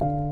you